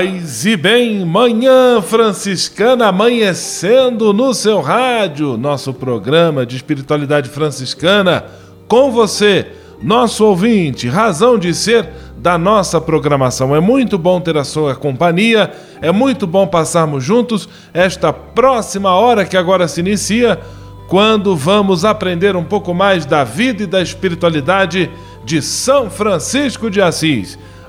Paz e bem, manhã franciscana amanhecendo no seu rádio, nosso programa de espiritualidade franciscana com você, nosso ouvinte, razão de ser da nossa programação. É muito bom ter a sua companhia, é muito bom passarmos juntos esta próxima hora que agora se inicia, quando vamos aprender um pouco mais da vida e da espiritualidade de São Francisco de Assis.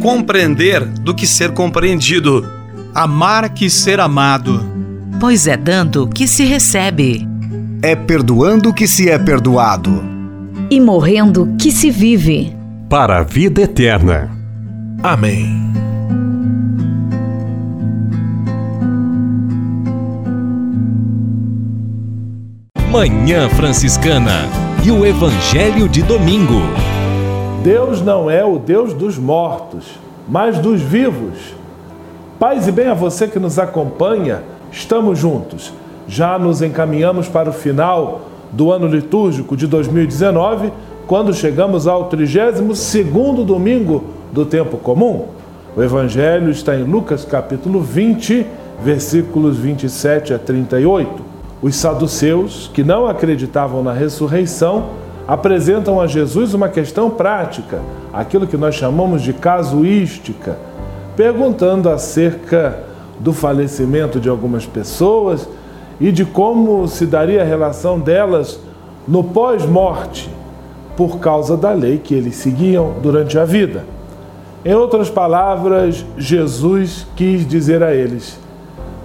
Compreender do que ser compreendido. Amar que ser amado. Pois é dando que se recebe. É perdoando que se é perdoado. E morrendo que se vive. Para a vida eterna. Amém. Manhã Franciscana e o Evangelho de Domingo. Deus não é o Deus dos mortos, mas dos vivos. Paz e bem a você que nos acompanha, estamos juntos. Já nos encaminhamos para o final do ano litúrgico de 2019, quando chegamos ao 32º domingo do tempo comum. O evangelho está em Lucas capítulo 20, versículos 27 a 38. Os saduceus, que não acreditavam na ressurreição, apresentam a Jesus uma questão prática, aquilo que nós chamamos de casuística, perguntando acerca do falecimento de algumas pessoas e de como se daria a relação delas no pós-morte, por causa da lei que eles seguiam durante a vida. Em outras palavras, Jesus quis dizer a eles: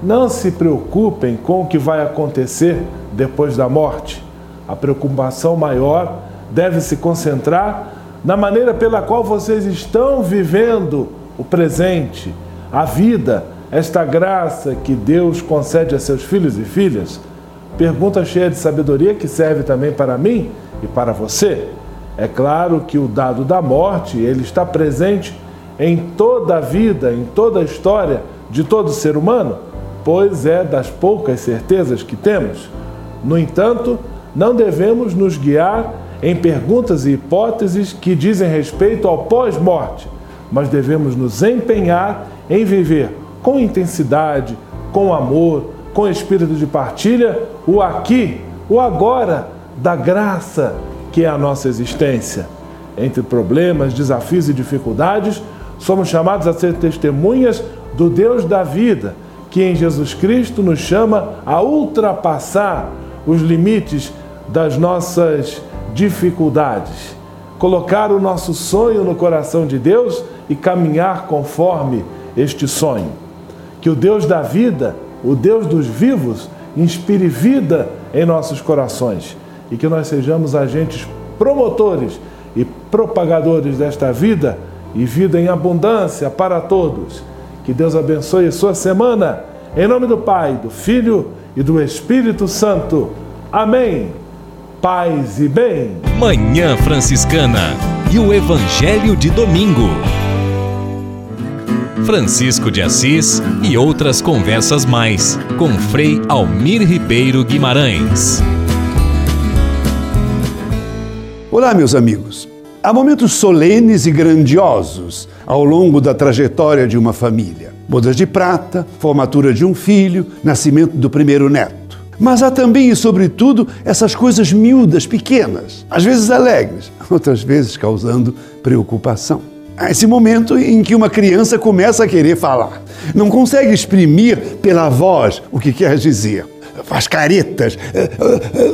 não se preocupem com o que vai acontecer depois da morte. A preocupação maior deve se concentrar na maneira pela qual vocês estão vivendo o presente, a vida, esta graça que Deus concede a seus filhos e filhas. Pergunta cheia de sabedoria que serve também para mim e para você. É claro que o dado da morte, ele está presente em toda a vida, em toda a história de todo ser humano pois é das poucas certezas que temos. No entanto, não devemos nos guiar em perguntas e hipóteses que dizem respeito ao pós-morte, mas devemos nos empenhar em viver com intensidade, com amor, com espírito de partilha, o aqui, o agora da graça que é a nossa existência. Entre problemas, desafios e dificuldades, somos chamados a ser testemunhas do Deus da vida que em Jesus Cristo nos chama a ultrapassar os limites das nossas dificuldades, colocar o nosso sonho no coração de Deus e caminhar conforme este sonho. Que o Deus da vida, o Deus dos vivos, inspire vida em nossos corações e que nós sejamos agentes promotores e propagadores desta vida e vida em abundância para todos que Deus abençoe a sua semana. Em nome do Pai, do Filho e do Espírito Santo. Amém. Paz e bem. Manhã Franciscana e o Evangelho de Domingo. Francisco de Assis e outras conversas mais com Frei Almir Ribeiro Guimarães. Olá, meus amigos. Há momentos solenes e grandiosos ao longo da trajetória de uma família. Bodas de prata, formatura de um filho, nascimento do primeiro neto. Mas há também e, sobretudo, essas coisas miúdas, pequenas, às vezes alegres, outras vezes causando preocupação. Há esse momento em que uma criança começa a querer falar. Não consegue exprimir pela voz o que quer dizer. Faz caretas, eh, eh, eh,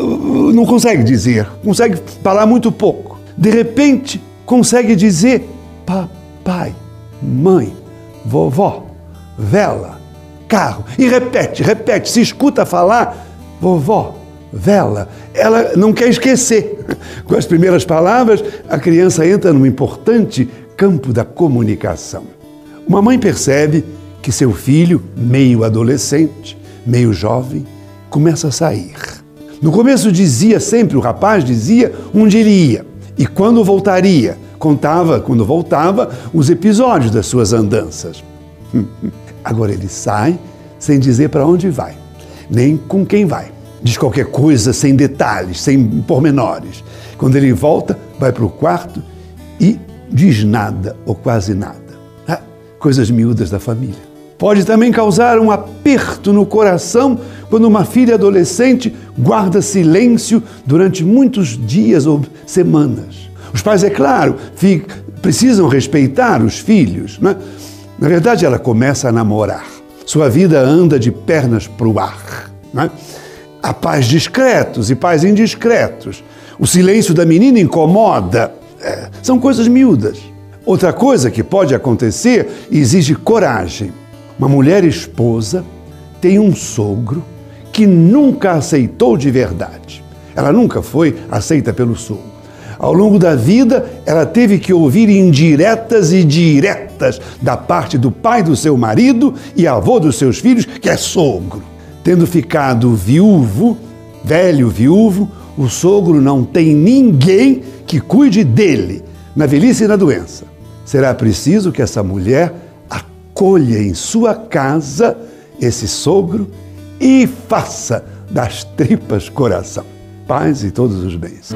não consegue dizer, consegue falar muito pouco de repente consegue dizer papai, mãe, vovó, vela, carro. E repete, repete, se escuta falar vovó, vela. Ela não quer esquecer. Com as primeiras palavras, a criança entra num importante campo da comunicação. Uma mãe percebe que seu filho, meio adolescente, meio jovem, começa a sair. No começo dizia sempre, o rapaz dizia onde ele ia. E quando voltaria? Contava, quando voltava, os episódios das suas andanças. Agora ele sai sem dizer para onde vai, nem com quem vai. Diz qualquer coisa sem detalhes, sem pormenores. Quando ele volta, vai para o quarto e diz nada ou quase nada. Ah, coisas miúdas da família. Pode também causar um aperto no coração quando uma filha adolescente guarda silêncio durante muitos dias ou semanas. Os pais, é claro, precisam respeitar os filhos. Né? Na verdade, ela começa a namorar. Sua vida anda de pernas para o ar. Né? Há pais discretos e pais indiscretos. O silêncio da menina incomoda. É, são coisas miúdas. Outra coisa que pode acontecer exige coragem uma mulher esposa tem um sogro que nunca aceitou de verdade. Ela nunca foi aceita pelo sogro. Ao longo da vida, ela teve que ouvir indiretas e diretas da parte do pai do seu marido e avô dos seus filhos, que é sogro. Tendo ficado viúvo, velho viúvo, o sogro não tem ninguém que cuide dele, na velhice e na doença. Será preciso que essa mulher acolha em sua casa esse sogro e faça das tripas coração. Paz e todos os bens.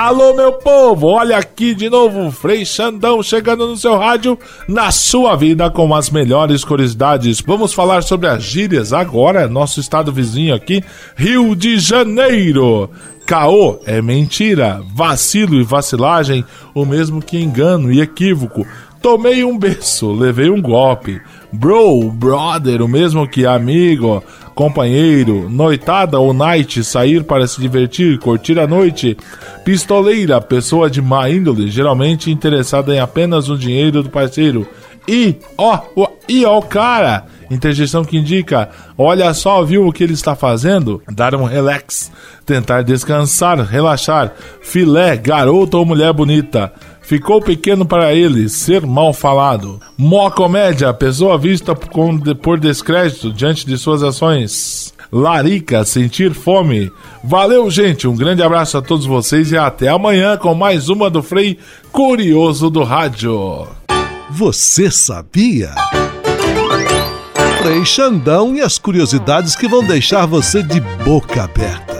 Alô, meu povo! Olha aqui de novo, Frei Xandão chegando no seu rádio, na sua vida com as melhores curiosidades. Vamos falar sobre as gírias agora, nosso estado vizinho aqui, Rio de Janeiro. Caô é mentira, vacilo e vacilagem, o mesmo que engano e equívoco. Tomei um berço, levei um golpe. Bro, brother, o mesmo que amigo companheiro, noitada ou night, sair para se divertir, curtir a noite, pistoleira, pessoa de má índole, geralmente interessada em apenas o dinheiro do parceiro. E, ó, ó e ó o cara, interjeição que indica, olha só, viu o que ele está fazendo? Dar um relax, tentar descansar, relaxar, filé, garota ou mulher bonita. Ficou pequeno para ele ser mal falado. Mó comédia, pessoa vista por descrédito diante de suas ações. Larica, sentir fome. Valeu, gente. Um grande abraço a todos vocês e até amanhã com mais uma do Frei Curioso do Rádio. Você sabia? Frei Xandão e as curiosidades que vão deixar você de boca aberta.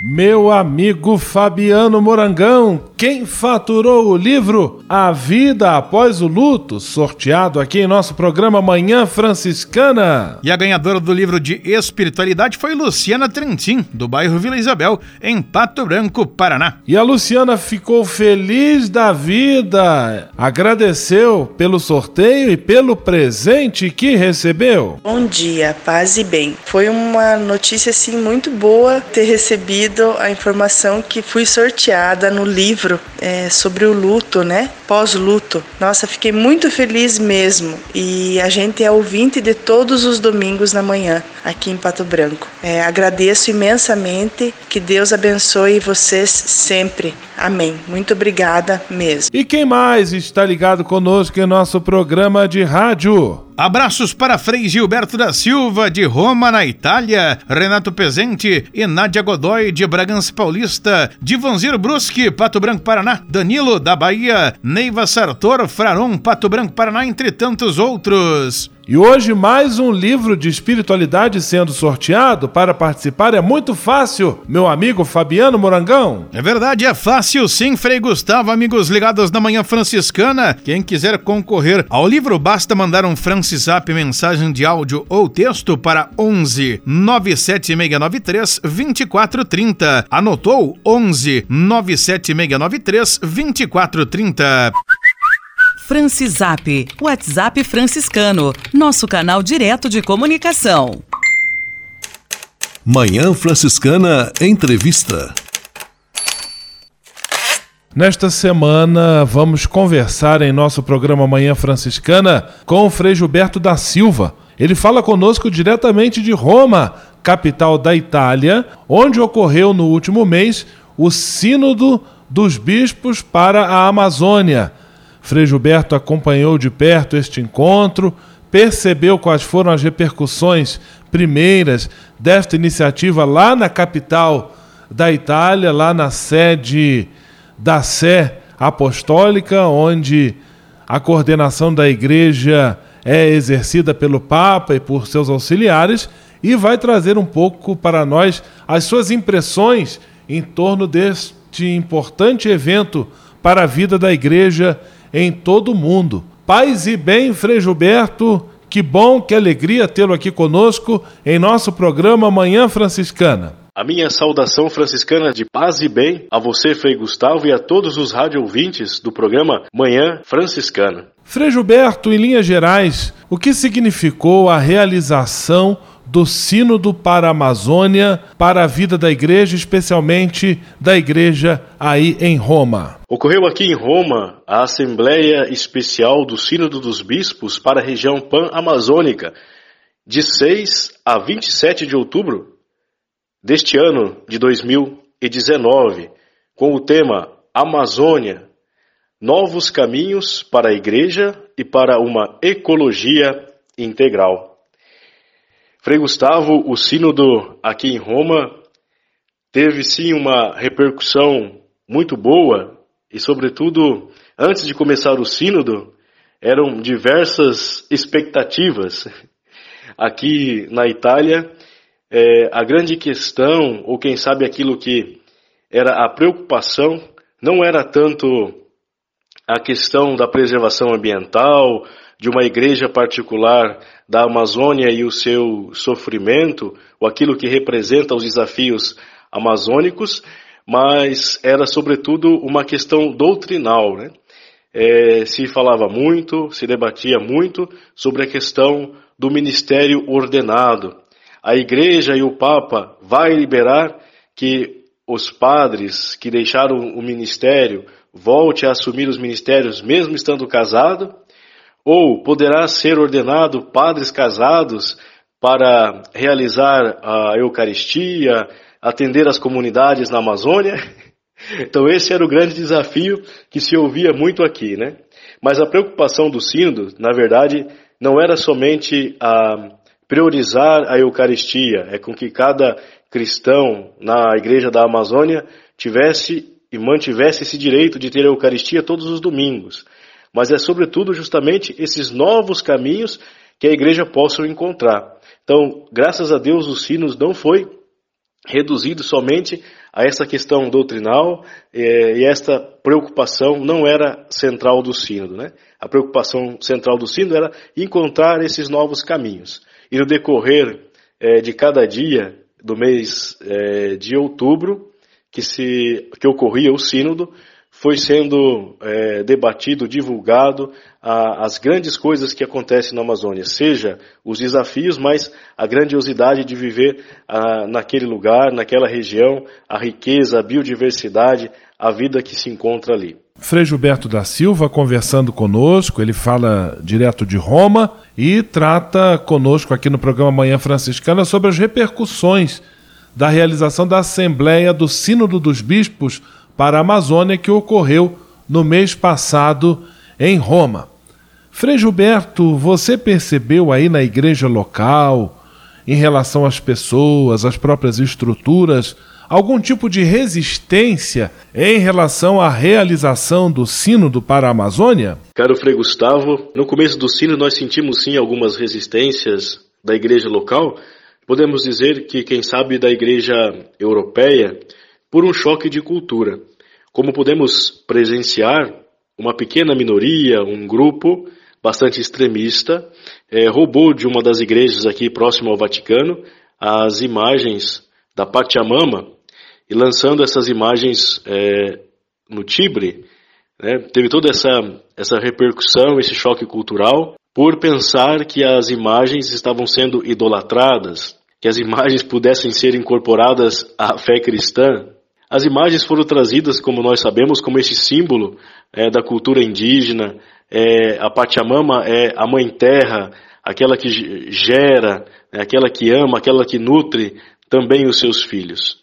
Meu amigo Fabiano Morangão, quem faturou o livro A Vida Após o Luto, sorteado aqui em nosso programa Manhã Franciscana. E a ganhadora do livro de espiritualidade foi Luciana Trentin, do bairro Vila Isabel, em Pato Branco, Paraná. E a Luciana ficou feliz da vida, agradeceu pelo sorteio e pelo presente que recebeu. Bom dia, paz e bem. Foi uma notícia assim muito boa ter recebido a informação que fui sorteada no livro é, sobre o luto, né? Pós-luto. Nossa, fiquei muito feliz mesmo. E a gente é ouvinte de todos os domingos na manhã aqui em Pato Branco. É, agradeço imensamente. Que Deus abençoe vocês sempre. Amém. Muito obrigada mesmo. E quem mais está ligado conosco em nosso programa de rádio? Abraços para Frei Gilberto da Silva, de Roma, na Itália, Renato Pezente e Nádia Godoy, de Bragança Paulista, Divonzir Bruschi, Pato Branco, Paraná, Danilo, da Bahia, Neiva Sartor, Fraron, Pato Branco, Paraná, entre tantos outros. E hoje mais um livro de espiritualidade sendo sorteado. Para participar é muito fácil, meu amigo Fabiano Morangão. É verdade, é fácil sim, Frei Gustavo, amigos ligados na Manhã Franciscana. Quem quiser concorrer ao livro, basta mandar um Francisap mensagem de áudio ou texto para 11 97693 2430. Anotou? 11 97693 2430. Francisap, WhatsApp franciscano, nosso canal direto de comunicação. Manhã Franciscana Entrevista. Nesta semana vamos conversar em nosso programa Manhã Franciscana com o Frei Gilberto da Silva. Ele fala conosco diretamente de Roma, capital da Itália, onde ocorreu no último mês o Sínodo dos Bispos para a Amazônia Frei Gilberto acompanhou de perto este encontro, percebeu quais foram as repercussões primeiras desta iniciativa lá na capital da Itália, lá na sede da Sé Apostólica, onde a coordenação da igreja é exercida pelo Papa e por seus auxiliares, e vai trazer um pouco para nós as suas impressões em torno deste importante evento para a vida da igreja em todo o mundo. Paz e bem, Frei Gilberto, que bom, que alegria tê-lo aqui conosco em nosso programa Manhã Franciscana. A minha saudação franciscana de paz e bem a você, Frei Gustavo, e a todos os rádio ouvintes do programa Manhã Franciscana. Frei Gilberto, em linhas gerais, o que significou a realização do Sínodo para a Amazônia, para a vida da igreja, especialmente da igreja aí em Roma. Ocorreu aqui em Roma a Assembleia Especial do Sínodo dos Bispos para a região pan-amazônica, de 6 a 27 de outubro deste ano de 2019, com o tema Amazônia, novos caminhos para a igreja e para uma ecologia integral. Frei Gustavo, o sínodo aqui em Roma teve sim uma repercussão muito boa e, sobretudo, antes de começar o sínodo, eram diversas expectativas. Aqui na Itália, é, a grande questão, ou quem sabe aquilo que era a preocupação, não era tanto a questão da preservação ambiental, de uma igreja particular da Amazônia e o seu sofrimento, ou aquilo que representa os desafios amazônicos, mas era sobretudo uma questão doutrinal. Né? É, se falava muito, se debatia muito sobre a questão do ministério ordenado. A igreja e o Papa vai liberar que os padres que deixaram o ministério volte a assumir os ministérios mesmo estando casado, ou poderá ser ordenado padres casados para realizar a Eucaristia, atender as comunidades na Amazônia? Então esse era o grande desafio que se ouvia muito aqui, né? Mas a preocupação do sínodo, na verdade, não era somente a priorizar a Eucaristia, é com que cada cristão na igreja da Amazônia tivesse e mantivesse esse direito de ter a Eucaristia todos os domingos mas é sobretudo justamente esses novos caminhos que a igreja possa encontrar. Então, graças a Deus, os sinos não foi reduzido somente a essa questão doutrinal é, e esta preocupação não era central do sínodo. Né? A preocupação central do sínodo era encontrar esses novos caminhos. E no decorrer é, de cada dia do mês é, de outubro, que, se, que ocorria o sínodo, foi sendo é, debatido, divulgado a, as grandes coisas que acontecem na Amazônia, seja os desafios, mas a grandiosidade de viver a, naquele lugar, naquela região, a riqueza, a biodiversidade, a vida que se encontra ali. Frei Gilberto da Silva conversando conosco, ele fala direto de Roma e trata conosco aqui no programa Manhã Franciscana sobre as repercussões da realização da Assembleia do Sínodo dos Bispos para a Amazônia que ocorreu no mês passado em Roma. Frei Gilberto, você percebeu aí na igreja local, em relação às pessoas, às próprias estruturas, algum tipo de resistência em relação à realização do Sínodo para a Amazônia? Caro Frei Gustavo, no começo do Sínodo nós sentimos sim algumas resistências da igreja local. Podemos dizer que, quem sabe, da igreja europeia, por um choque de cultura. Como podemos presenciar, uma pequena minoria, um grupo bastante extremista, é, roubou de uma das igrejas aqui próximo ao Vaticano as imagens da Pachamama e lançando essas imagens é, no Tibre, né, teve toda essa, essa repercussão, esse choque cultural, por pensar que as imagens estavam sendo idolatradas, que as imagens pudessem ser incorporadas à fé cristã. As imagens foram trazidas, como nós sabemos, como esse símbolo é, da cultura indígena. É, a Pachamama é a mãe terra, aquela que gera, é aquela que ama, aquela que nutre também os seus filhos.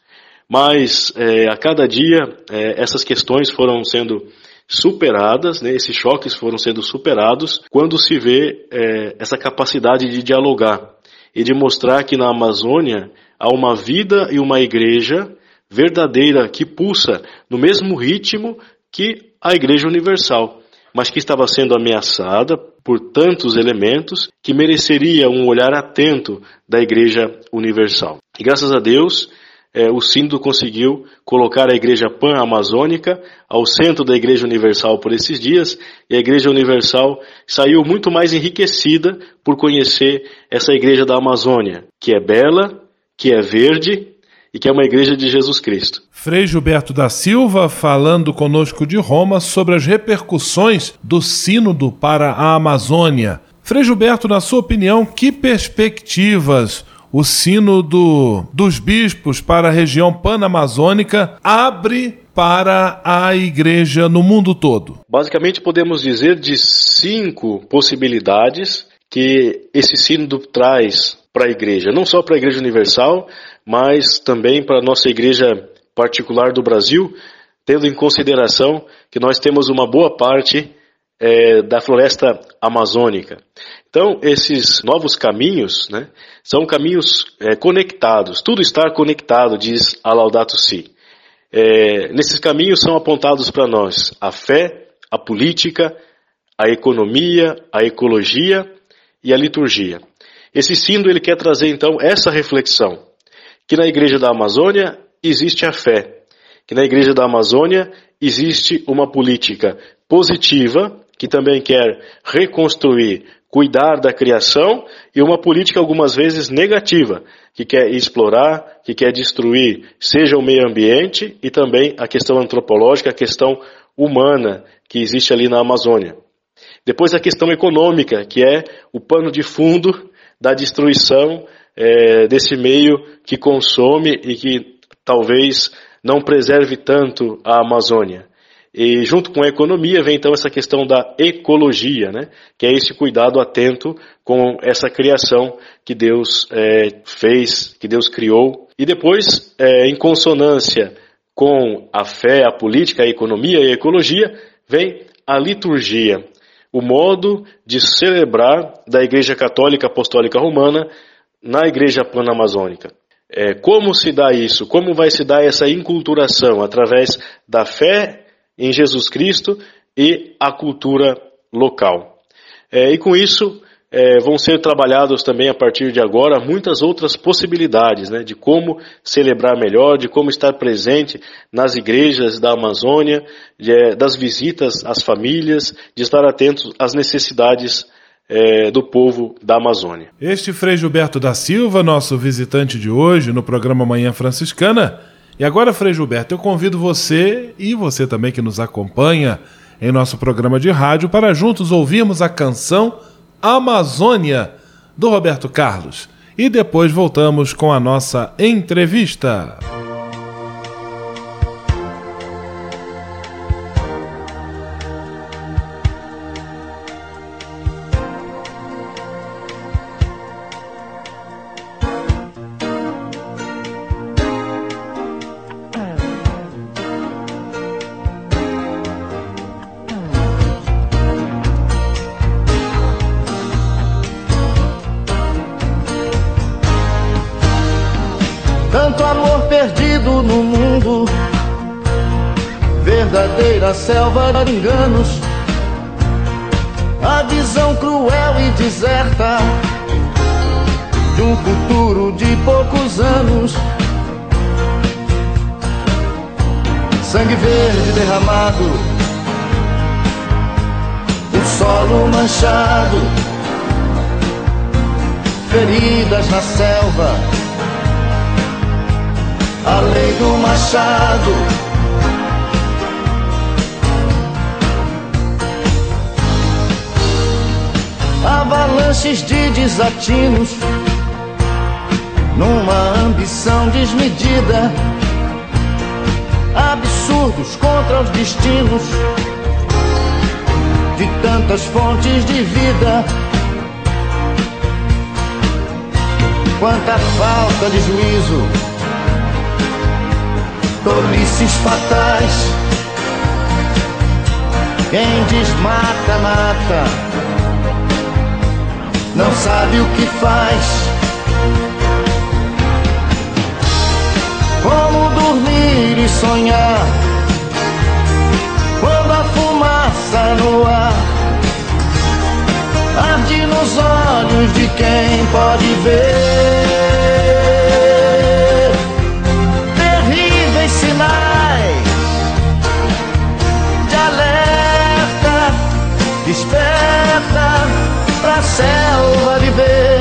Mas é, a cada dia é, essas questões foram sendo superadas, né, esses choques foram sendo superados quando se vê é, essa capacidade de dialogar e de mostrar que na Amazônia há uma vida e uma igreja verdadeira que pulsa no mesmo ritmo que a Igreja Universal, mas que estava sendo ameaçada por tantos elementos que mereceria um olhar atento da Igreja Universal. E graças a Deus, é, o Sínodo conseguiu colocar a Igreja Pan-Amazônica ao centro da Igreja Universal por esses dias, e a Igreja Universal saiu muito mais enriquecida por conhecer essa Igreja da Amazônia, que é bela, que é verde e que é uma igreja de Jesus Cristo. Frei Gilberto da Silva falando conosco de Roma sobre as repercussões do Sínodo para a Amazônia. Frei Gilberto, na sua opinião, que perspectivas o Sínodo dos Bispos para a região panamazônica abre para a igreja no mundo todo? Basicamente, podemos dizer de cinco possibilidades que esse sínodo traz para a igreja, não só para a igreja universal, mas também para a nossa igreja particular do Brasil, tendo em consideração que nós temos uma boa parte é, da floresta amazônica. Então, esses novos caminhos né, são caminhos é, conectados, tudo está conectado, diz a Laudato Si. É, nesses caminhos são apontados para nós a fé, a política, a economia, a ecologia e a liturgia. Esse sínodo ele quer trazer então essa reflexão que na igreja da Amazônia existe a fé, que na igreja da Amazônia existe uma política positiva que também quer reconstruir, cuidar da criação e uma política algumas vezes negativa, que quer explorar, que quer destruir, seja o meio ambiente e também a questão antropológica, a questão humana que existe ali na Amazônia. Depois a questão econômica, que é o pano de fundo da destruição é, desse meio que consome e que talvez não preserve tanto a Amazônia. E junto com a economia vem então essa questão da ecologia, né? que é esse cuidado atento com essa criação que Deus é, fez, que Deus criou. E depois, é, em consonância com a fé, a política, a economia e a ecologia, vem a liturgia, o modo de celebrar da Igreja Católica Apostólica Romana na Igreja Panamazônica. É, como se dá isso? Como vai se dar essa inculturação? Através da fé em Jesus Cristo e a cultura local. É, e com isso, é, vão ser trabalhados também a partir de agora muitas outras possibilidades né, de como celebrar melhor, de como estar presente nas igrejas da Amazônia, de, é, das visitas às famílias, de estar atentos às necessidades é, do povo da Amazônia. Este Frei Gilberto da Silva, nosso visitante de hoje no programa Manhã Franciscana, E agora, Frei Gilberto, eu convido você e você também que nos acompanha em nosso programa de rádio para juntos ouvirmos a canção Amazônia do Roberto Carlos. E depois voltamos com a nossa entrevista. selva um futuro de poucos anos. Sangue verde derramado, o solo manchado, feridas na selva, a lei do machado avalanches de desatinos, numa ambição desmedida, absurdos contra os destinos de tantas fontes de vida. Quanta falta de juízo, tolices fatais. Quem desmata, mata não sabe o que faz. Como dormir e sonhar quando a fumaça no ar arde nos olhos de quem pode ver terríveis sinais de alerta. Desperta pra selva viver.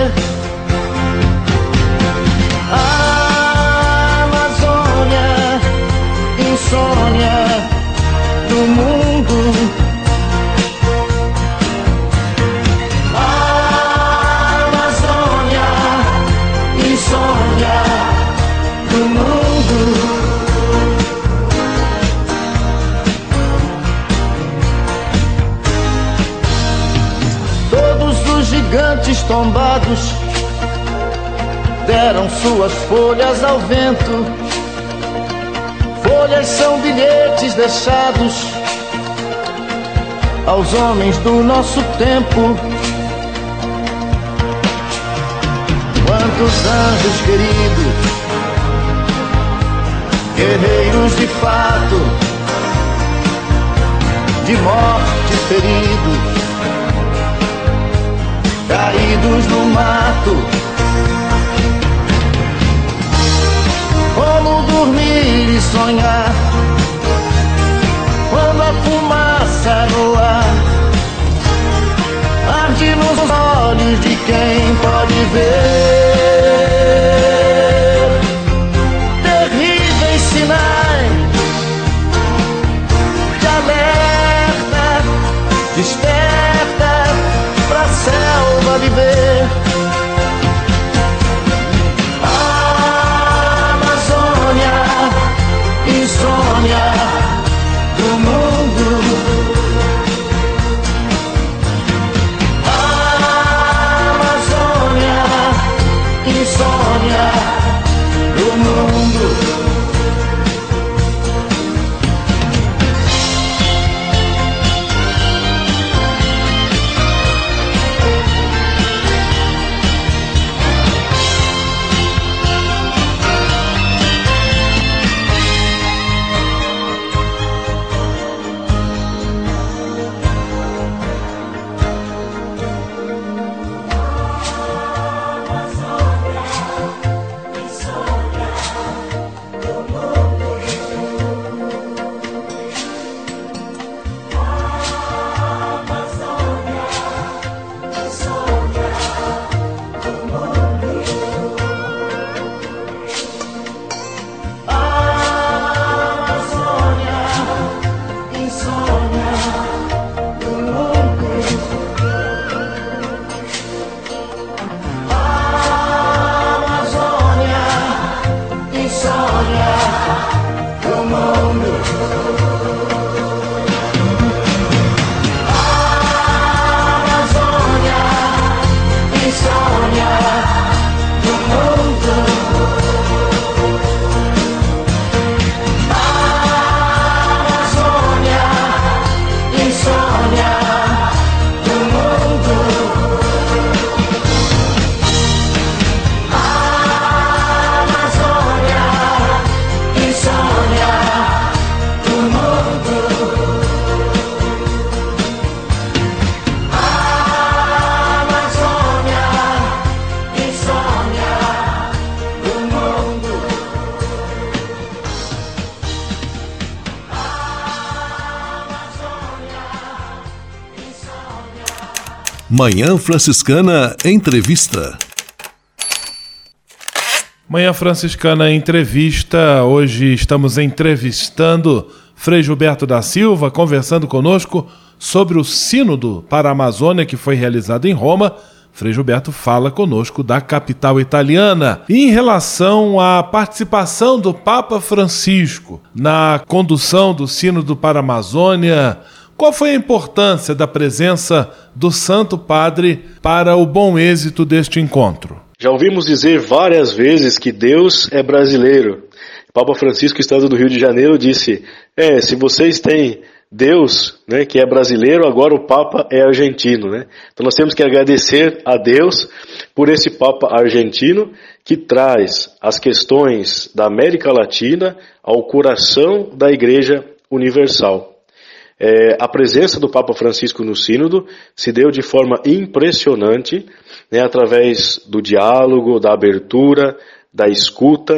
Do mundo. gigantes tombados deram suas folhas ao vento. Folhas são bilhetes deixados aos homens do nosso tempo. Quantos anjos queridos, guerreiros de fato, de morte feridos caídos no mato. Como dormir e sonhar quando a fumaça no ar arde nos olhos de quem pode ver terríveis sinais de alerta. Desperta pra selva viver. Manhã Franciscana Entrevista. Manhã Franciscana Entrevista. Hoje estamos entrevistando Frei Gilberto da Silva, conversando conosco sobre o Sínodo para a Amazônia que foi realizado em Roma. Frei Gilberto fala conosco da capital italiana. Em relação à participação do Papa Francisco na condução do Sínodo para a Amazônia, qual foi a importância da presença do Santo Padre para o bom êxito deste encontro? Já ouvimos dizer várias vezes que Deus é brasileiro. Papa Francisco, estado do Rio de Janeiro, disse: É, se vocês têm Deus, né, que é brasileiro, agora o Papa é argentino, né? Então nós temos que agradecer a Deus por esse Papa argentino que traz as questões da América Latina ao coração da Igreja Universal. É, a presença do Papa Francisco no Sínodo se deu de forma impressionante, né, através do diálogo, da abertura, da escuta.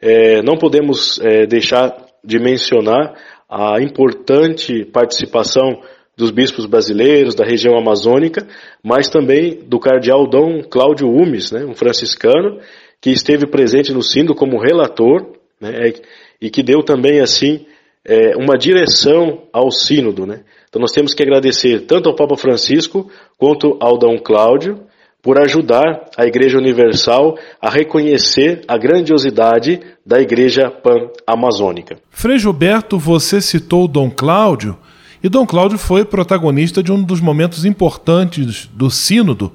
É, não podemos é, deixar de mencionar a importante participação dos bispos brasileiros da região amazônica, mas também do cardeal Dom Cláudio Umes, né, um franciscano, que esteve presente no Sínodo como relator, né, e que deu também assim é, uma direção ao sínodo. Né? Então nós temos que agradecer tanto ao Papa Francisco quanto ao Dom Cláudio por ajudar a Igreja Universal a reconhecer a grandiosidade da Igreja Pan-Amazônica. Frei Gilberto, você citou Dom Cláudio, e Dom Cláudio foi protagonista de um dos momentos importantes do Sínodo,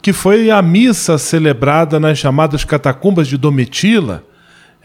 que foi a missa celebrada nas chamadas catacumbas de Domitila,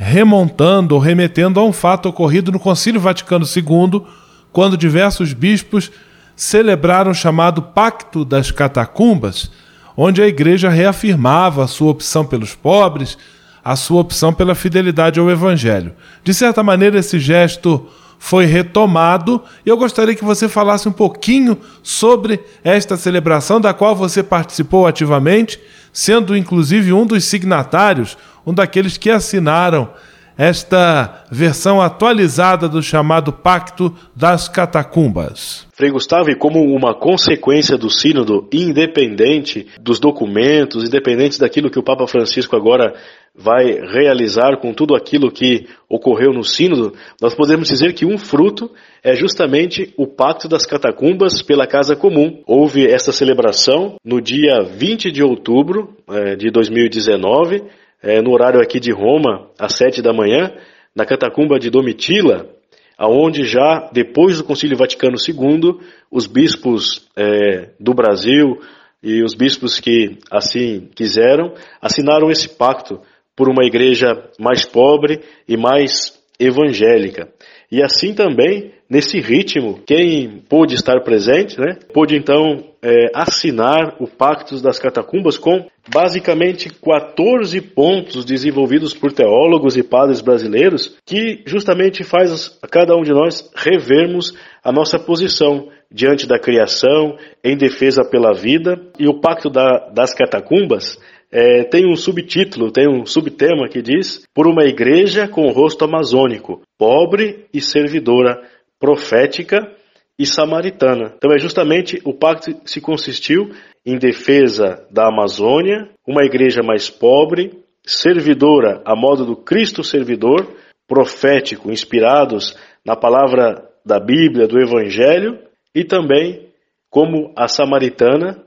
remontando ou remetendo a um fato ocorrido no Concílio Vaticano II, quando diversos bispos celebraram o chamado Pacto das Catacumbas, onde a igreja reafirmava a sua opção pelos pobres, a sua opção pela fidelidade ao Evangelho. De certa maneira, esse gesto foi retomado e eu gostaria que você falasse um pouquinho sobre esta celebração, da qual você participou ativamente, sendo inclusive um dos signatários, um daqueles que assinaram esta versão atualizada do chamado Pacto das Catacumbas. Frei Gustavo, e como uma consequência do sínodo, independente dos documentos, independente daquilo que o Papa Francisco agora vai realizar com tudo aquilo que ocorreu no sínodo, nós podemos dizer que um fruto é justamente o Pacto das Catacumbas pela Casa Comum. Houve essa celebração no dia 20 de outubro é, de 2019, é, no horário aqui de Roma, às sete da manhã, na catacumba de Domitila, aonde já depois do Concílio Vaticano II, os bispos é, do Brasil e os bispos que assim quiseram assinaram esse pacto por uma igreja mais pobre e mais evangélica. E assim também, nesse ritmo, quem pôde estar presente, né, pôde então é, assinar o Pacto das Catacumbas com basicamente 14 pontos desenvolvidos por teólogos e padres brasileiros, que justamente faz a cada um de nós revermos a nossa posição diante da criação, em defesa pela vida. E o Pacto da, das Catacumbas é, tem um subtítulo, tem um subtema que diz: Por uma igreja com rosto amazônico, pobre e servidora, profética e samaritana. Então é justamente o pacto se consistiu em defesa da Amazônia, uma igreja mais pobre, servidora a modo do Cristo servidor, profético, inspirados na palavra da Bíblia, do Evangelho, e também como a samaritana,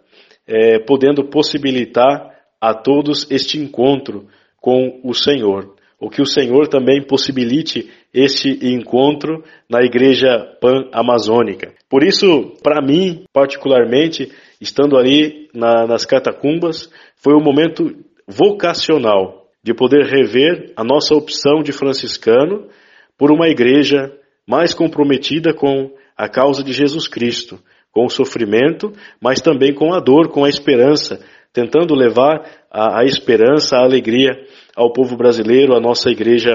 é, podendo possibilitar a todos este encontro com o Senhor. O que o Senhor também possibilite este encontro na igreja pan-amazônica. Por isso, para mim, particularmente, estando ali na, nas catacumbas, foi um momento vocacional de poder rever a nossa opção de franciscano por uma igreja mais comprometida com a causa de Jesus Cristo, com o sofrimento, mas também com a dor, com a esperança, tentando levar a, a esperança, a alegria ao povo brasileiro, à nossa igreja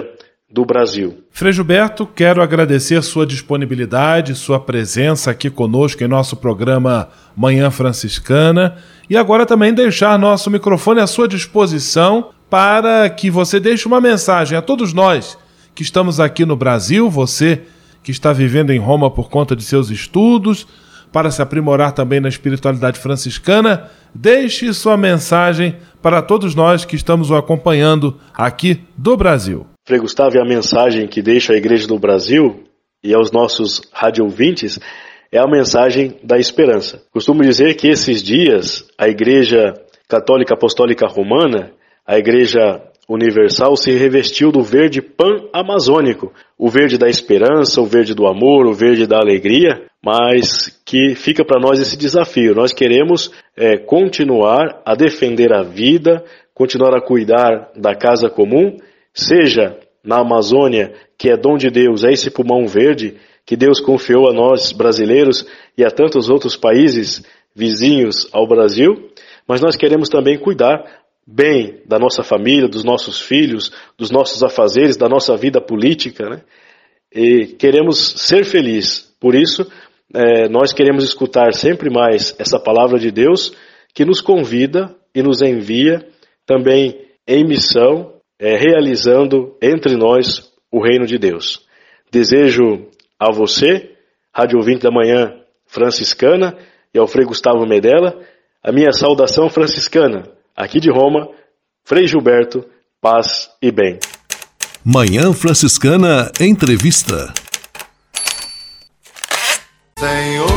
do Brasil. Frei Gilberto, quero agradecer sua disponibilidade, sua presença aqui conosco em nosso programa Manhã Franciscana e agora também deixar nosso microfone à sua disposição para que você deixe uma mensagem a todos nós que estamos aqui no Brasil, você que está vivendo em Roma por conta de seus estudos, para se aprimorar também na espiritualidade franciscana, deixe sua mensagem para todos nós que estamos o acompanhando aqui do Brasil. Frei Gustavo, e a mensagem que deixa a Igreja do Brasil e aos nossos radiovintes é a mensagem da esperança. Costumo dizer que esses dias a Igreja Católica Apostólica Romana, a Igreja Universal, se revestiu do verde pan-amazônico, o verde da esperança, o verde do amor, o verde da alegria, mas que fica para nós esse desafio. Nós queremos é, continuar a defender a vida, continuar a cuidar da casa comum seja na Amazônia, que é dom de Deus, é esse pulmão verde que Deus confiou a nós brasileiros e a tantos outros países vizinhos ao Brasil, mas nós queremos também cuidar bem da nossa família, dos nossos filhos, dos nossos afazeres, da nossa vida política, né? E queremos ser felizes. Por isso, é, nós queremos escutar sempre mais essa palavra de Deus que nos convida e nos envia também em missão é, realizando entre nós o reino de Deus. Desejo a você, Rádio Ouvinte da Manhã franciscana, e ao Frei Gustavo Medella, a minha saudação franciscana, aqui de Roma, Frei Gilberto, paz e bem. Manhã Franciscana Entrevista. Senhor,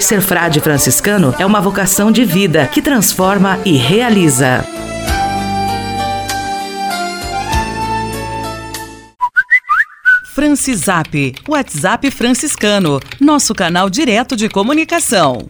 Ser frade franciscano é uma vocação de vida que transforma e realiza. Francisap, WhatsApp franciscano, nosso canal direto de comunicação.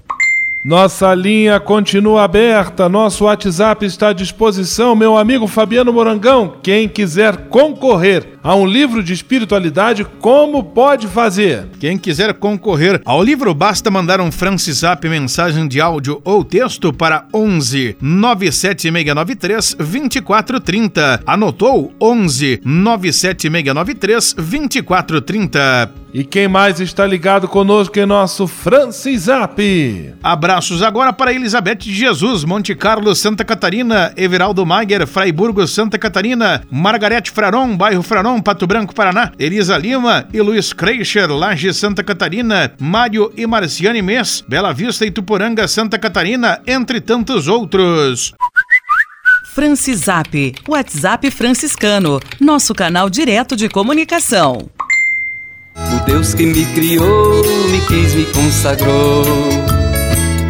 Nossa linha continua aberta, nosso WhatsApp está à disposição, meu amigo Fabiano Morangão. Quem quiser concorrer a um livro de espiritualidade, como pode fazer? Quem quiser concorrer ao livro, basta mandar um Francisap mensagem de áudio ou texto para 11 97693 2430. Anotou? 11 97693 2430. E quem mais está ligado conosco é nosso Francisap. Abraços agora para Elizabeth de Jesus, Monte Carlo, Santa Catarina, Everaldo Mager, Fraiburgo, Santa Catarina, Margarete Fraron, bairro Fraron, Pato Branco, Paraná, Elisa Lima e Luiz Kreicher, Laje, Santa Catarina, Mário e Marciane Mês, Bela Vista e Tuporanga, Santa Catarina, entre tantos outros. Francisap, WhatsApp franciscano, nosso canal direto de comunicação. O Deus que me criou, me quis, me consagrou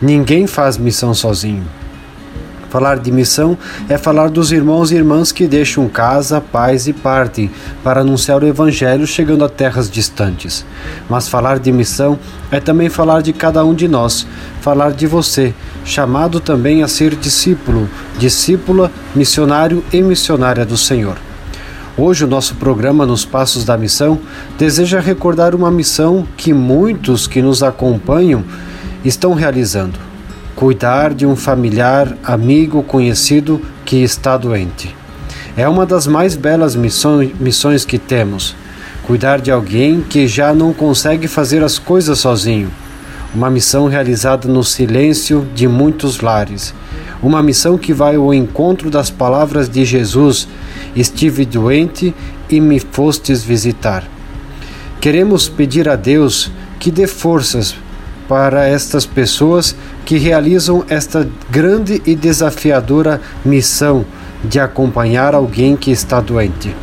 Ninguém faz missão sozinho. Falar de missão é falar dos irmãos e irmãs que deixam casa, paz e partem para anunciar o Evangelho chegando a terras distantes. Mas falar de missão é também falar de cada um de nós, falar de você, chamado também a ser discípulo, discípula, missionário e missionária do Senhor. Hoje o nosso programa Nos Passos da Missão deseja recordar uma missão que muitos que nos acompanham estão realizando: cuidar de um familiar, amigo, conhecido que está doente. É uma das mais belas missões, missões que temos. Cuidar de alguém que já não consegue fazer as coisas sozinho, uma missão realizada no silêncio de muitos lares, uma missão que vai ao encontro das palavras de Jesus: Estive doente e me fostes visitar. Queremos pedir a Deus que dê forças para estas pessoas que realizam esta grande e desafiadora missão de acompanhar alguém que está doente.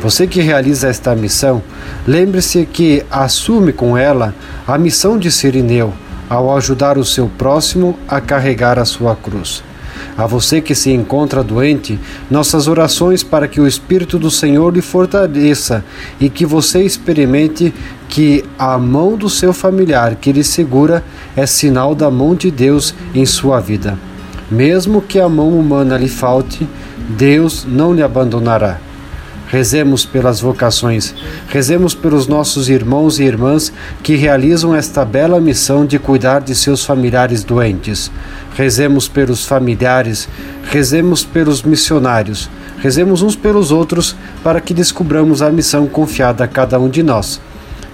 Você que realiza esta missão, lembre-se que assume com ela a missão de Sirineu ao ajudar o seu próximo a carregar a sua cruz. A você que se encontra doente, nossas orações para que o Espírito do Senhor lhe fortaleça e que você experimente que a mão do seu familiar que lhe segura é sinal da mão de Deus em sua vida. Mesmo que a mão humana lhe falte, Deus não lhe abandonará. Rezemos pelas vocações, rezemos pelos nossos irmãos e irmãs que realizam esta bela missão de cuidar de seus familiares doentes. Rezemos pelos familiares, rezemos pelos missionários, rezemos uns pelos outros para que descubramos a missão confiada a cada um de nós.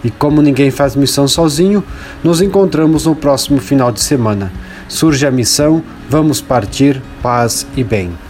E como ninguém faz missão sozinho, nos encontramos no próximo final de semana. Surge a missão, vamos partir, paz e bem.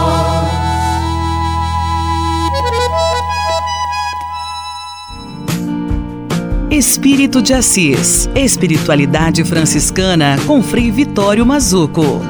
Espírito de Assis. Espiritualidade franciscana com Frei Vitório Mazuco.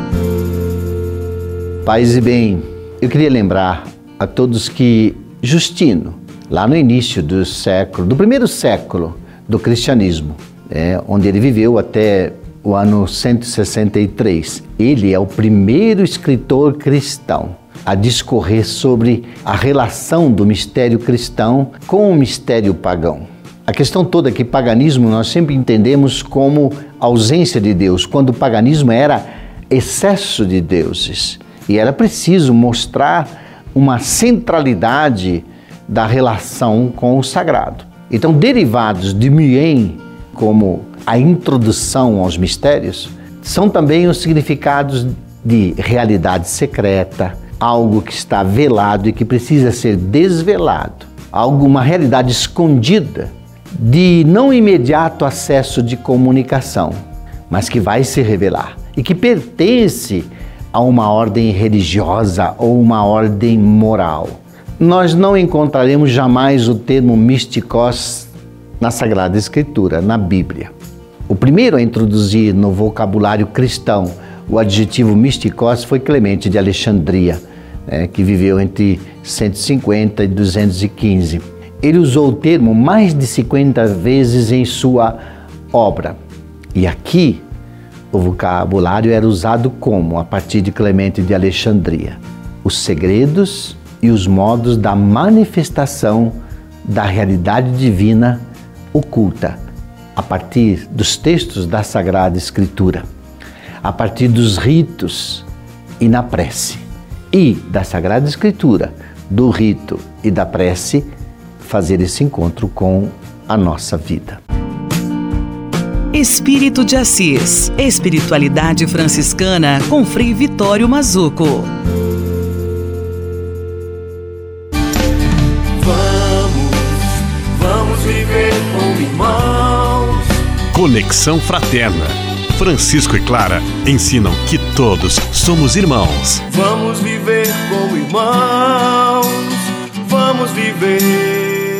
Paz e bem, eu queria lembrar a todos que Justino, lá no início do século, do primeiro século do cristianismo, é, onde ele viveu até o ano 163, ele é o primeiro escritor cristão a discorrer sobre a relação do mistério cristão com o mistério pagão. A questão toda é que paganismo nós sempre entendemos como ausência de Deus, quando o paganismo era excesso de deuses. E era preciso mostrar uma centralidade da relação com o sagrado. Então, derivados de Mien, como a introdução aos mistérios, são também os significados de realidade secreta, algo que está velado e que precisa ser desvelado, algo, uma realidade escondida de não imediato acesso de comunicação, mas que vai se revelar e que pertence a uma ordem religiosa ou uma ordem moral. Nós não encontraremos jamais o termo místicos na Sagrada Escritura, na Bíblia. O primeiro a introduzir no vocabulário cristão o adjetivo místicos foi Clemente de Alexandria, né, que viveu entre 150 e 215 ele usou o termo mais de 50 vezes em sua obra. E aqui o vocabulário era usado como, a partir de Clemente de Alexandria, os segredos e os modos da manifestação da realidade divina oculta, a partir dos textos da Sagrada Escritura, a partir dos ritos e na prece. E da Sagrada Escritura, do rito e da prece, fazer esse encontro com a nossa vida. Espírito de Assis. Espiritualidade franciscana com Frei Vitório Mazuco. Vamos, vamos viver como irmãos. Conexão Fraterna. Francisco e Clara ensinam que todos somos irmãos. Vamos viver como irmãos. Vamos viver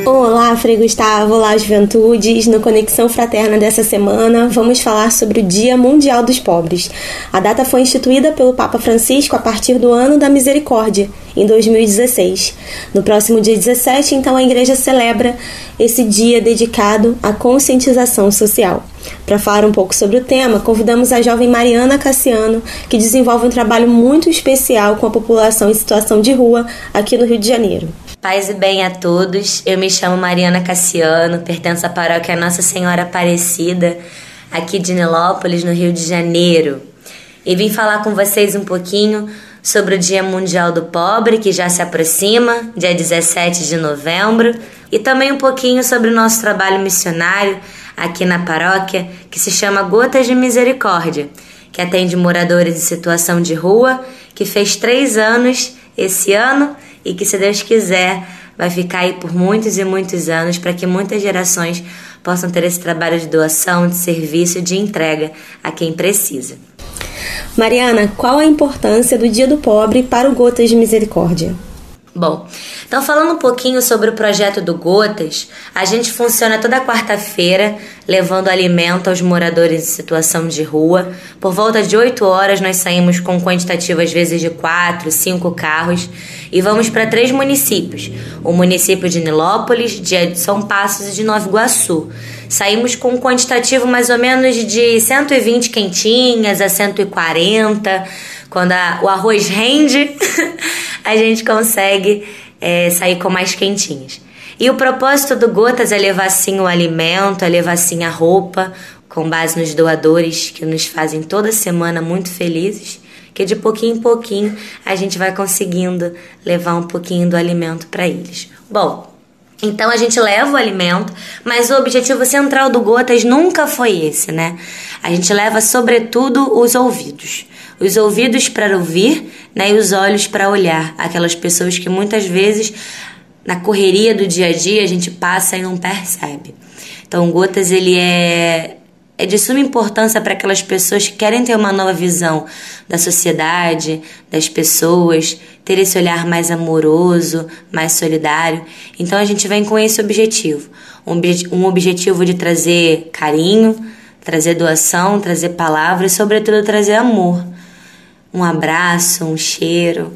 Olá, Frei Gustavo, olá, Juventudes. No Conexão Fraterna dessa semana, vamos falar sobre o Dia Mundial dos Pobres. A data foi instituída pelo Papa Francisco a partir do Ano da Misericórdia, em 2016. No próximo dia 17, então, a Igreja celebra esse dia dedicado à conscientização social. Para falar um pouco sobre o tema, convidamos a jovem Mariana Cassiano, que desenvolve um trabalho muito especial com a população em situação de rua aqui no Rio de Janeiro. Paz e bem a todos. Eu me chamo Mariana Cassiano, pertenço à paróquia Nossa Senhora Aparecida, aqui de Nilópolis, no Rio de Janeiro. E vim falar com vocês um pouquinho sobre o Dia Mundial do Pobre, que já se aproxima, dia 17 de novembro, e também um pouquinho sobre o nosso trabalho missionário aqui na paróquia, que se chama Gotas de Misericórdia, que atende moradores em situação de rua, que fez três anos esse ano e que, se Deus quiser, vai ficar aí por muitos e muitos anos para que muitas gerações possam ter esse trabalho de doação, de serviço, de entrega a quem precisa. Mariana, qual a importância do Dia do Pobre para o Gotas de Misericórdia? Bom, então falando um pouquinho sobre o projeto do Gotas, a gente funciona toda quarta-feira levando alimento aos moradores em situação de rua. Por volta de 8 horas nós saímos com quantitativo às vezes de 4, 5 carros e vamos para três municípios: o município de Nilópolis, de São Passos e de Nova Iguaçu. Saímos com um quantitativo mais ou menos de 120 quentinhas a 140. Quando a, o arroz rende, a gente consegue é, sair com mais quentinhas. E o propósito do Gotas é levar sim o alimento, é levar sim a roupa, com base nos doadores que nos fazem toda semana muito felizes, que de pouquinho em pouquinho a gente vai conseguindo levar um pouquinho do alimento para eles. Bom, então a gente leva o alimento, mas o objetivo central do Gotas nunca foi esse, né? A gente leva sobretudo os ouvidos. Os ouvidos para ouvir, né, e os olhos para olhar. Aquelas pessoas que muitas vezes na correria do dia a dia a gente passa e não percebe. Então, Gotas ele é é de suma importância para aquelas pessoas que querem ter uma nova visão da sociedade, das pessoas, ter esse olhar mais amoroso, mais solidário. Então a gente vem com esse objetivo: um objetivo de trazer carinho, trazer doação, trazer palavras e, sobretudo, trazer amor. Um abraço, um cheiro,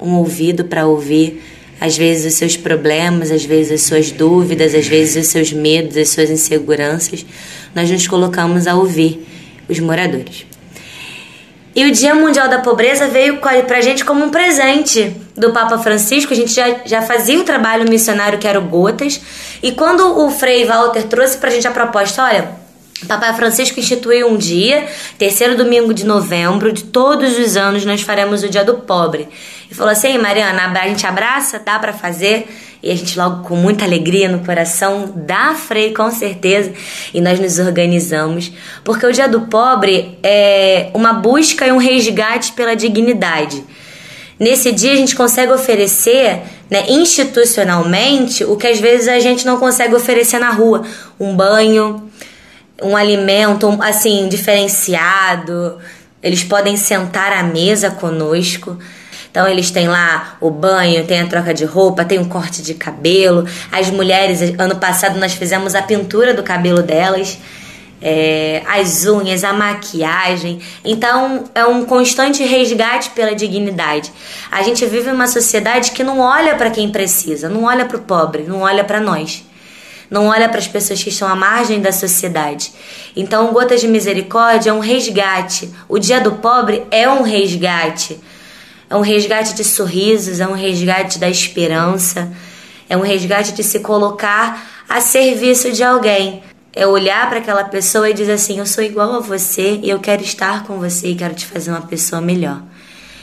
um ouvido para ouvir às vezes os seus problemas, às vezes as suas dúvidas, às vezes os seus medos, as suas inseguranças, nós nos colocamos a ouvir os moradores. E o Dia Mundial da Pobreza veio para a gente como um presente do Papa Francisco. A gente já, já fazia o trabalho missionário que era o Gotas. E quando o Frei Walter trouxe para a gente a proposta, olha, o Papa Francisco instituiu um dia, terceiro domingo de novembro, de todos os anos nós faremos o Dia do Pobre. Falou assim, Mariana, a gente abraça, dá para fazer? E a gente logo com muita alegria no coração dá freio com certeza e nós nos organizamos, porque o Dia do Pobre é uma busca e um resgate pela dignidade. Nesse dia a gente consegue oferecer, né, institucionalmente, o que às vezes a gente não consegue oferecer na rua, um banho, um alimento assim diferenciado. Eles podem sentar à mesa conosco. Então eles têm lá o banho, tem a troca de roupa, tem o corte de cabelo. As mulheres, ano passado nós fizemos a pintura do cabelo delas. É, as unhas, a maquiagem. Então é um constante resgate pela dignidade. A gente vive uma sociedade que não olha para quem precisa, não olha para o pobre, não olha para nós. Não olha para as pessoas que estão à margem da sociedade. Então, Gotas de Misericórdia é um resgate. O Dia do Pobre é um resgate é um resgate de sorrisos, é um resgate da esperança, é um resgate de se colocar a serviço de alguém. É olhar para aquela pessoa e dizer assim: Eu sou igual a você e eu quero estar com você e quero te fazer uma pessoa melhor.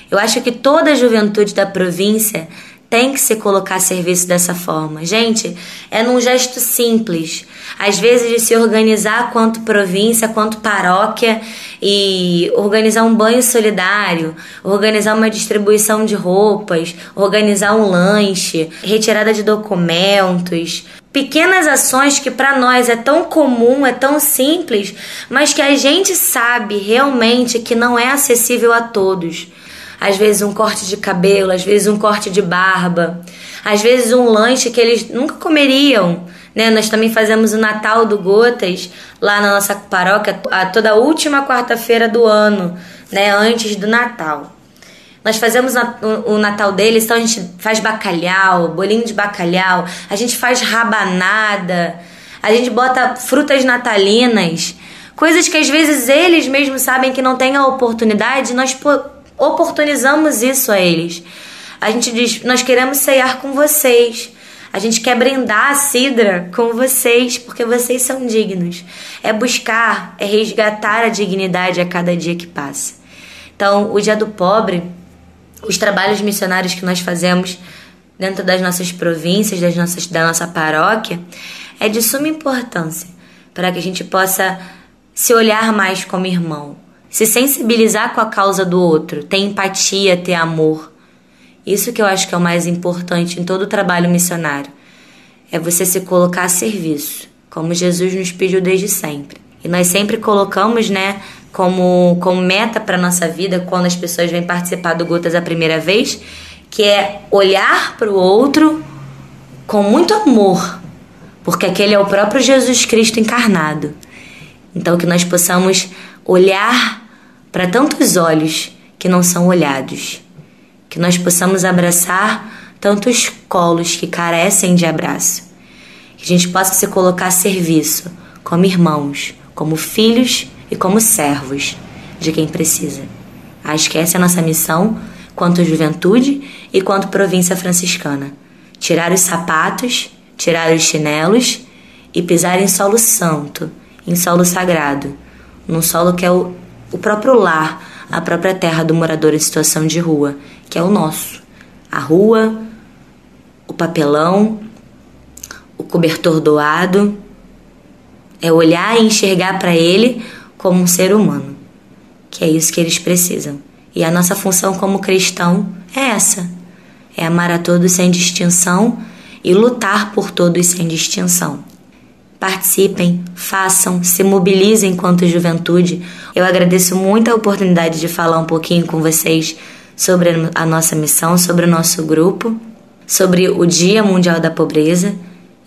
Eu acho que toda a juventude da província tem que se colocar a serviço dessa forma. Gente, é num gesto simples. Às vezes de se organizar quanto província, quanto paróquia e organizar um banho solidário, organizar uma distribuição de roupas, organizar um lanche, retirada de documentos, pequenas ações que para nós é tão comum, é tão simples, mas que a gente sabe realmente que não é acessível a todos às vezes um corte de cabelo, às vezes um corte de barba, às vezes um lanche que eles nunca comeriam. Né? Nós também fazemos o Natal do Gotas lá na nossa paróquia a toda última quarta-feira do ano, né? antes do Natal. Nós fazemos o Natal deles, então a gente faz bacalhau, bolinho de bacalhau, a gente faz rabanada, a gente bota frutas natalinas, coisas que às vezes eles mesmos sabem que não têm a oportunidade, nós oportunizamos isso a eles. A gente diz: Nós queremos ceiar com vocês. A gente quer brindar a cidra com vocês, porque vocês são dignos. É buscar, é resgatar a dignidade a cada dia que passa. Então, o Dia do Pobre, os trabalhos missionários que nós fazemos dentro das nossas províncias, das nossas, da nossa paróquia, é de suma importância para que a gente possa se olhar mais como irmão, se sensibilizar com a causa do outro, ter empatia, ter amor. Isso que eu acho que é o mais importante em todo o trabalho missionário. É você se colocar a serviço, como Jesus nos pediu desde sempre. E nós sempre colocamos, né, como, como meta para nossa vida quando as pessoas vêm participar do Gotas a primeira vez, que é olhar para o outro com muito amor, porque aquele é o próprio Jesus Cristo encarnado. Então que nós possamos olhar para tantos olhos que não são olhados, que nós possamos abraçar tantos colos que carecem de abraço, que a gente possa se colocar a serviço como irmãos, como filhos e como servos de quem precisa. Acho que essa é a nossa missão quanto juventude e quanto província franciscana. Tirar os sapatos, tirar os chinelos e pisar em solo santo, em solo sagrado, num solo que é o, o próprio lar, a própria terra do morador em situação de rua, que é o nosso. A rua, o papelão, o cobertor doado, é olhar e enxergar para ele como um ser humano, que é isso que eles precisam. E a nossa função como cristão é essa: é amar a todos sem distinção e lutar por todos sem distinção. Participem, façam, se mobilizem enquanto juventude. Eu agradeço muito a oportunidade de falar um pouquinho com vocês sobre a nossa missão, sobre o nosso grupo, sobre o Dia Mundial da Pobreza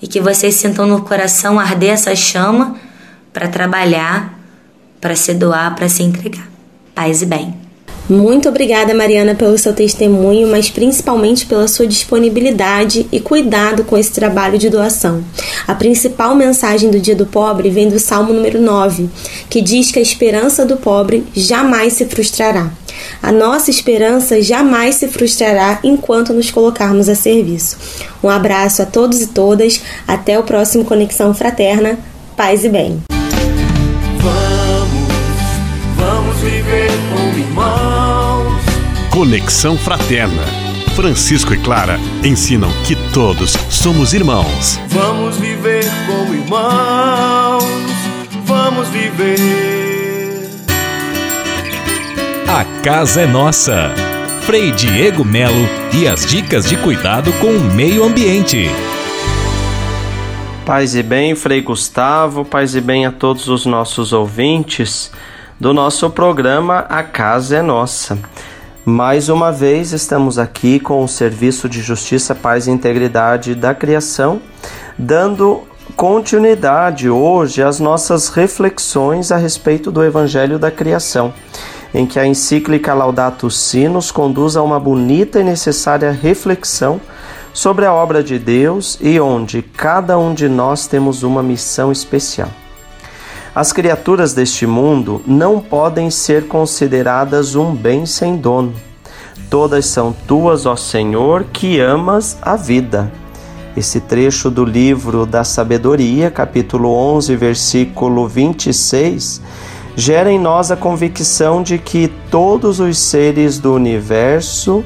e que vocês sintam no coração arder essa chama para trabalhar para se doar, para se entregar. Paz e bem. Muito obrigada, Mariana, pelo seu testemunho, mas principalmente pela sua disponibilidade e cuidado com esse trabalho de doação. A principal mensagem do Dia do Pobre vem do Salmo número 9, que diz que a esperança do pobre jamais se frustrará. A nossa esperança jamais se frustrará enquanto nos colocarmos a serviço. Um abraço a todos e todas. Até o próximo Conexão Fraterna. Paz e bem. Conexão Fraterna. Francisco e Clara ensinam que todos somos irmãos. Vamos viver como irmãos. Vamos viver. A casa é nossa. Frei Diego Melo e as dicas de cuidado com o meio ambiente. Paz e bem, Frei Gustavo, paz e bem a todos os nossos ouvintes do nosso programa A Casa é Nossa. Mais uma vez estamos aqui com o Serviço de Justiça, Paz e Integridade da Criação, dando continuidade hoje às nossas reflexões a respeito do Evangelho da Criação, em que a encíclica Laudato Si nos conduz a uma bonita e necessária reflexão sobre a obra de Deus e onde cada um de nós temos uma missão especial. As criaturas deste mundo não podem ser consideradas um bem sem dono. Todas são tuas, ó Senhor, que amas a vida. Esse trecho do livro da Sabedoria, capítulo 11, versículo 26, gera em nós a convicção de que todos os seres do universo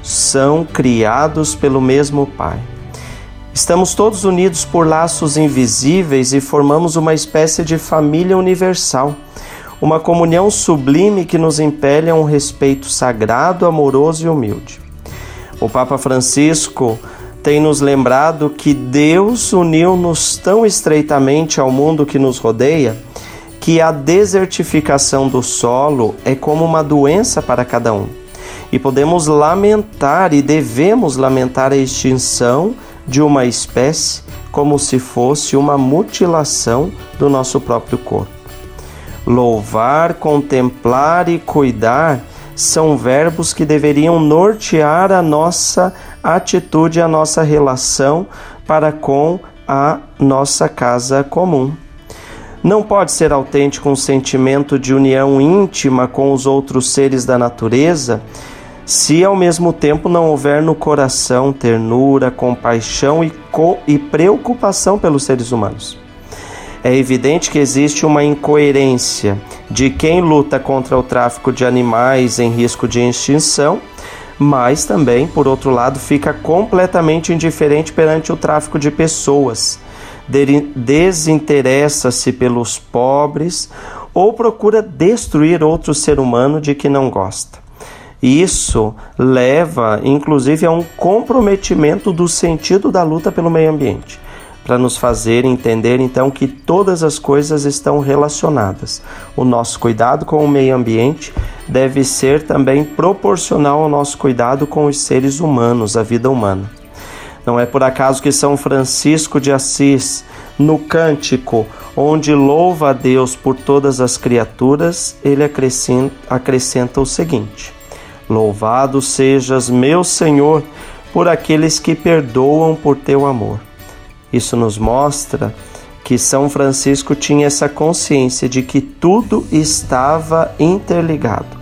são criados pelo mesmo Pai. Estamos todos unidos por laços invisíveis e formamos uma espécie de família universal, uma comunhão sublime que nos impele a um respeito sagrado, amoroso e humilde. O Papa Francisco tem nos lembrado que Deus uniu-nos tão estreitamente ao mundo que nos rodeia que a desertificação do solo é como uma doença para cada um. E podemos lamentar e devemos lamentar a extinção de uma espécie como se fosse uma mutilação do nosso próprio corpo. Louvar, contemplar e cuidar são verbos que deveriam nortear a nossa atitude, a nossa relação para com a nossa casa comum. Não pode ser autêntico um sentimento de união íntima com os outros seres da natureza se ao mesmo tempo não houver no coração ternura, compaixão e, co e preocupação pelos seres humanos. É evidente que existe uma incoerência de quem luta contra o tráfico de animais em risco de extinção, mas também, por outro lado, fica completamente indiferente perante o tráfico de pessoas, desinteressa-se pelos pobres ou procura destruir outro ser humano de que não gosta. Isso leva, inclusive, a um comprometimento do sentido da luta pelo meio ambiente para nos fazer entender então que todas as coisas estão relacionadas. O nosso cuidado com o meio ambiente deve ser também proporcional ao nosso cuidado com os seres humanos, a vida humana. Não é por acaso que São Francisco de Assis, no cântico onde louva a Deus por todas as criaturas, ele acrescenta, o seguinte: Louvado sejas, meu Senhor, por aqueles que perdoam por teu amor isso nos mostra que São Francisco tinha essa consciência de que tudo estava interligado.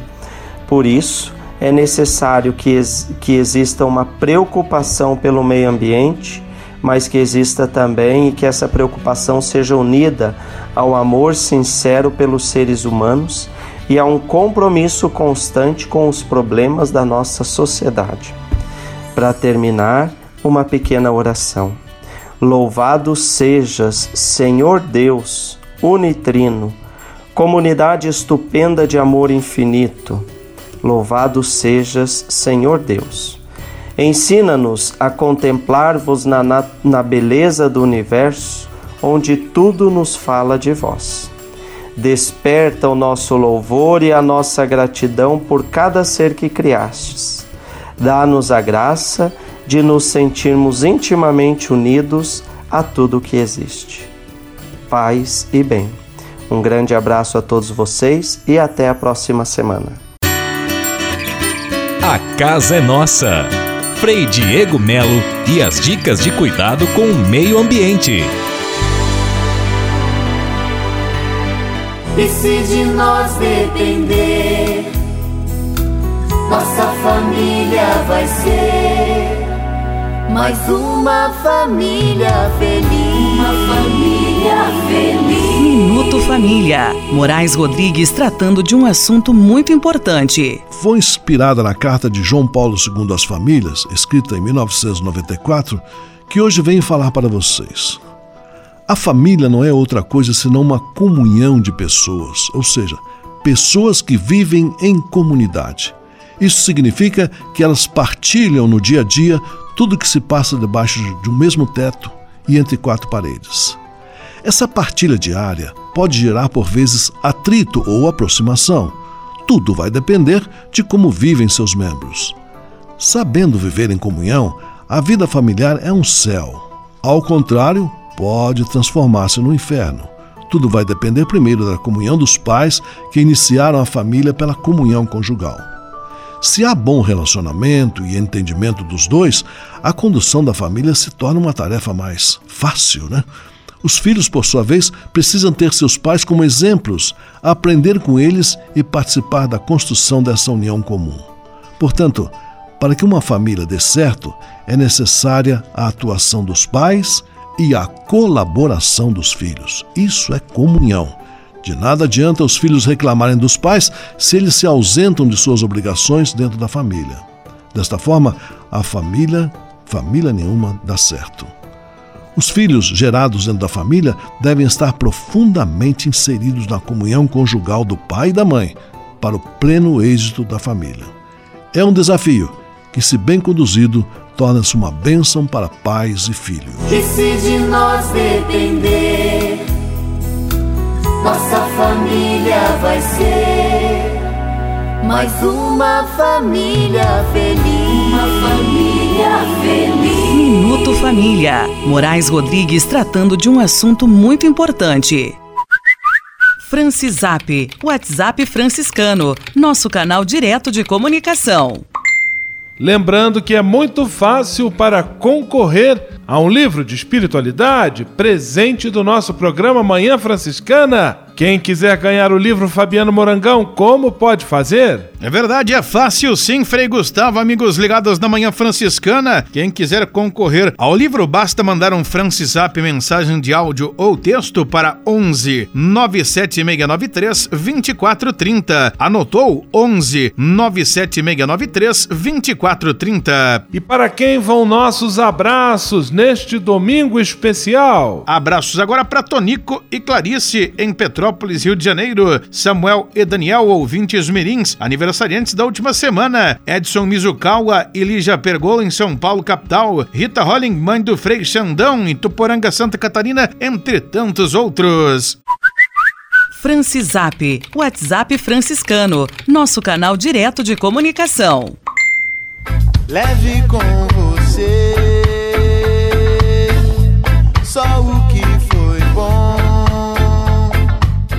Por isso, é necessário que, ex que exista uma preocupação pelo meio ambiente, mas que exista também e que essa preocupação seja unida ao amor sincero pelos seres humanos e a um compromisso constante com os problemas da nossa sociedade. Para terminar, uma pequena oração. Louvado sejas, Senhor Deus, unitrino, comunidade estupenda de amor infinito. Louvado sejas, Senhor Deus. Ensina-nos a contemplar-vos na, na, na beleza do universo, onde tudo nos fala de vós. Desperta o nosso louvor e a nossa gratidão por cada ser que criastes. Dá-nos a graça de nos sentirmos intimamente unidos a tudo que existe. Paz e bem. Um grande abraço a todos vocês e até a próxima semana. A casa é nossa. Frei Diego Melo e as dicas de cuidado com o meio ambiente. E se de nós depender, nossa família vai ser mais uma família feliz. Uma família feliz. Minuto Família. Moraes Rodrigues tratando de um assunto muito importante. Foi inspirada na carta de João Paulo II às famílias, escrita em 1994, que hoje venho falar para vocês. A família não é outra coisa senão uma comunhão de pessoas, ou seja, pessoas que vivem em comunidade. Isso significa que elas partilham no dia a dia tudo que se passa debaixo de um mesmo teto e entre quatro paredes. Essa partilha diária pode gerar por vezes atrito ou aproximação. Tudo vai depender de como vivem seus membros. Sabendo viver em comunhão, a vida familiar é um céu. Ao contrário, pode transformar-se no inferno. Tudo vai depender primeiro da comunhão dos pais que iniciaram a família pela comunhão conjugal. Se há bom relacionamento e entendimento dos dois, a condução da família se torna uma tarefa mais fácil, né? Os filhos, por sua vez, precisam ter seus pais como exemplos, aprender com eles e participar da construção dessa união comum. Portanto, para que uma família dê certo, é necessária a atuação dos pais e a colaboração dos filhos. Isso é comunhão. De nada adianta os filhos reclamarem dos pais se eles se ausentam de suas obrigações dentro da família. Desta forma, a família, família nenhuma, dá certo. Os filhos gerados dentro da família devem estar profundamente inseridos na comunhão conjugal do pai e da mãe para o pleno êxito da família. É um desafio que, se bem conduzido, torna-se uma bênção para pais e filhos. E se de nós depender nossa família vai ser mais uma família feliz. Uma família feliz. Minuto Família. Moraes Rodrigues tratando de um assunto muito importante. Francisap, WhatsApp franciscano, nosso canal direto de comunicação. Lembrando que é muito fácil para concorrer a um livro de espiritualidade presente do nosso programa Manhã Franciscana Quem quiser ganhar o livro Fabiano Morangão, como pode fazer? É verdade, é fácil sim, Frei Gustavo, amigos ligados na Manhã Franciscana. Quem quiser concorrer ao livro, basta mandar um Francisap mensagem de áudio ou texto para 11 97693 2430. Anotou? 11 97693 2430. E para quem vão nossos abraços neste domingo especial? Abraços agora para Tonico e Clarice em Petrópolis, Rio de Janeiro. Samuel e Daniel, ouvintes mirins, aniversariantes da última semana. Edson Mizukawa e Lígia Pergola em São Paulo, capital. Rita Holling, mãe do Frei Xandão em Tuporanga, Santa Catarina, entre tantos outros. Francisap, WhatsApp franciscano, nosso canal direto de comunicação. Leve com você só o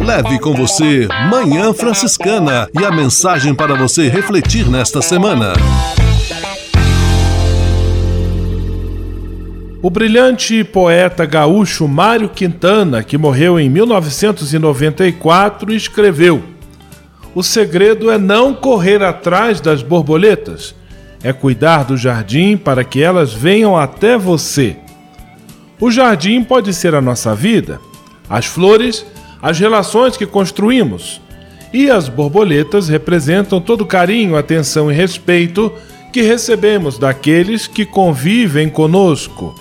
Leve com você Manhã Franciscana e a mensagem para você refletir nesta semana. O brilhante poeta gaúcho Mário Quintana, que morreu em 1994, escreveu: O segredo é não correr atrás das borboletas, é cuidar do jardim para que elas venham até você. O jardim pode ser a nossa vida, as flores, as relações que construímos, e as borboletas representam todo o carinho, atenção e respeito que recebemos daqueles que convivem conosco.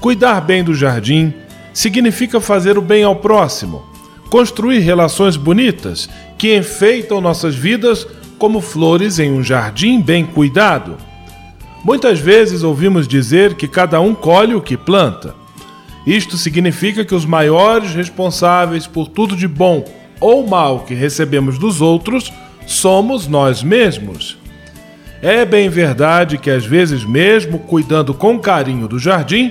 Cuidar bem do jardim significa fazer o bem ao próximo, construir relações bonitas que enfeitam nossas vidas como flores em um jardim bem cuidado. Muitas vezes ouvimos dizer que cada um colhe o que planta. Isto significa que os maiores responsáveis por tudo de bom ou mal que recebemos dos outros somos nós mesmos. É bem verdade que às vezes, mesmo cuidando com carinho do jardim,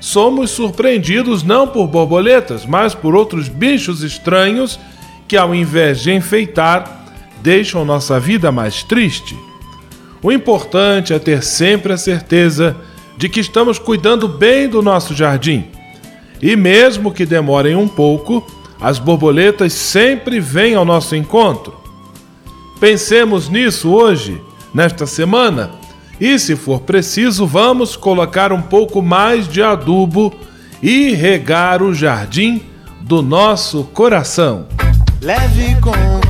somos surpreendidos não por borboletas, mas por outros bichos estranhos que, ao invés de enfeitar, deixam nossa vida mais triste. O importante é ter sempre a certeza de que estamos cuidando bem do nosso jardim. E mesmo que demorem um pouco, as borboletas sempre vêm ao nosso encontro. Pensemos nisso hoje, nesta semana e, se for preciso, vamos colocar um pouco mais de adubo e regar o jardim do nosso coração. Leve com